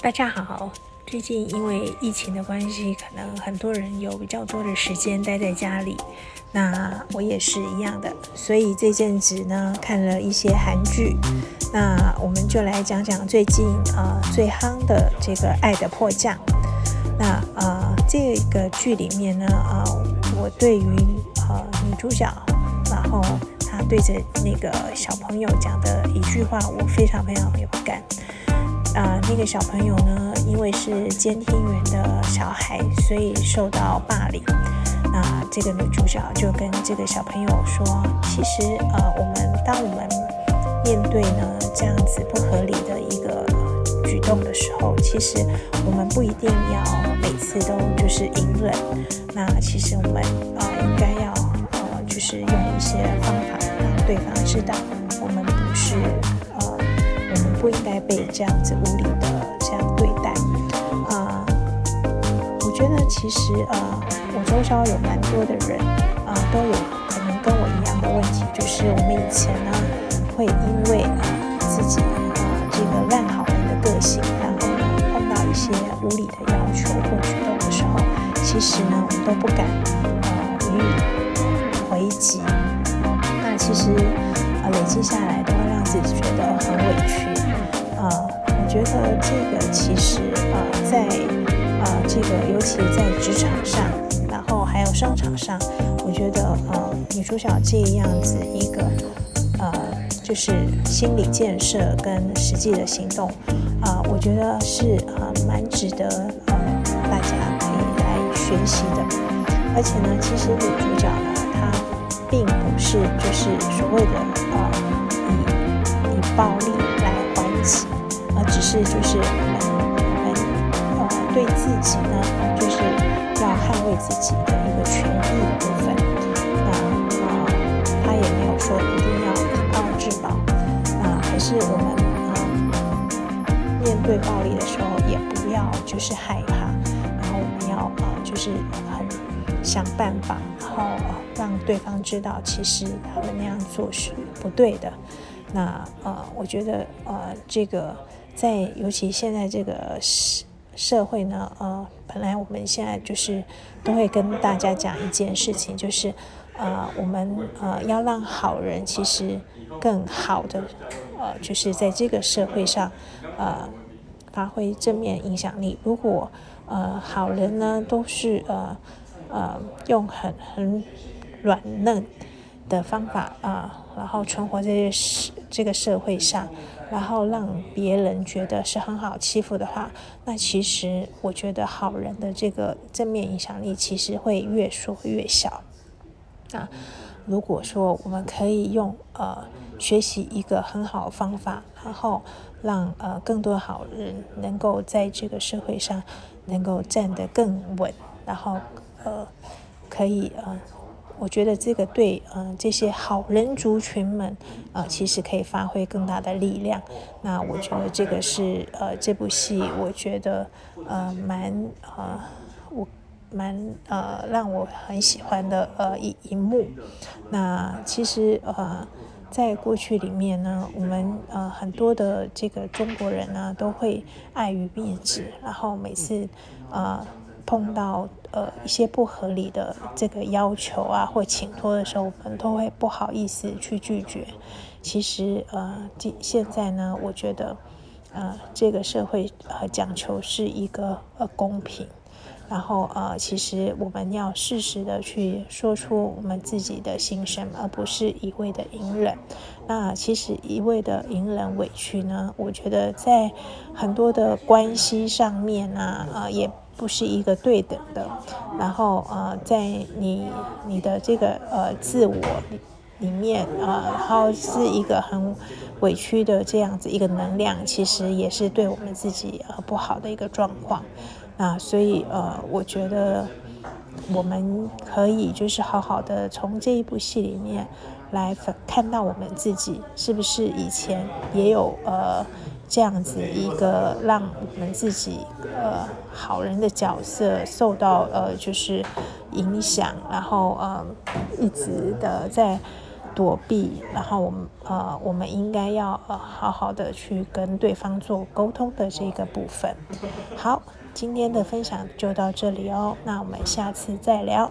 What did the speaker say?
大家好，最近因为疫情的关系，可能很多人有比较多的时间待在家里，那我也是一样的，所以这阵子呢看了一些韩剧，那我们就来讲讲最近呃最夯的这个《爱的迫降》。那呃这个剧里面呢，呃我对于呃女主角，然后她对着那个小朋友讲的一句话，我非常非常有感。啊，那个小朋友呢，因为是监听员的小孩，所以受到霸凌。那这个女主角就跟这个小朋友说：“其实，呃，我们当我们面对呢这样子不合理的一个举动的时候，其实我们不一定要每次都就是隐忍。那其实我们啊，应该要呃，就是用一些方法让对方知道，我们不是。”不应该被这样子无理的这样对待啊！我觉得其实呃，我周遭有蛮多的人啊，都有可能跟我一样的问题，就是我们以前呢会因为啊自己啊这个烂好人的个性，然后呢碰到一些无理的要求或举动的时候，其实呢我们都不敢呃予以回击。那其实呃累积下来都会让自己觉得很委屈。啊，我觉得这个其实啊，在啊这个尤其在职场上，然后还有商场上，我觉得啊女主角这样子一个呃，就是心理建设跟实际的行动啊，我觉得是啊蛮值得呃大家可以来学习的。而且呢，其实女主角呢，并不是就是所谓的啊以以暴力来还击。而只是就是我们我们呃对自己呢，就是要捍卫自己的一个权益的部分。那呃，他也没有说一定要以暴制暴。那还是我们啊面对暴力的时候，也不要就是害怕，然后我们要呃就是很想办法，然后让对方知道其实他们那样做是不对的。那呃，我觉得呃这个。在尤其现在这个社社会呢，呃，本来我们现在就是都会跟大家讲一件事情，就是呃，我们呃要让好人其实更好的呃，就是在这个社会上呃发挥正面影响力。如果呃好人呢都是呃呃用很很软嫩的方法啊，然后存活在社这个社会上。然后让别人觉得是很好欺负的话，那其实我觉得好人的这个正面影响力其实会越缩越小。那如果说我们可以用呃学习一个很好的方法，然后让呃更多好人能够在这个社会上能够站得更稳，然后呃可以呃。我觉得这个对，嗯，这些好人族群们，呃，其实可以发挥更大的力量。那我觉得这个是，呃，这部戏我觉得，呃，蛮，呃，我蛮，呃，让我很喜欢的，呃，一一幕。那其实，呃，在过去里面呢，我们，呃，很多的这个中国人呢，都会碍于面子，然后每次，呃。碰到呃一些不合理的这个要求啊或请托的时候，我们都会不好意思去拒绝。其实呃，现在呢，我觉得呃这个社会呃讲求是一个呃公平，然后呃其实我们要适时的去说出我们自己的心声，而不是一味的隐忍。那其实一味的隐忍委屈呢，我觉得在很多的关系上面啊，呃也。不是一个对等的，然后呃，在你你的这个呃自我里面啊，然后是一个很委屈的这样子一个能量，其实也是对我们自己呃不好的一个状况啊，所以呃，我觉得我们可以就是好好的从这一部戏里面来看到我们自己是不是以前也有呃。这样子一个让我们自己呃好人的角色受到呃就是影响，然后呃一直的在躲避，然后我们呃，我们应该要呃好好的去跟对方做沟通的这个部分。好，今天的分享就到这里哦，那我们下次再聊。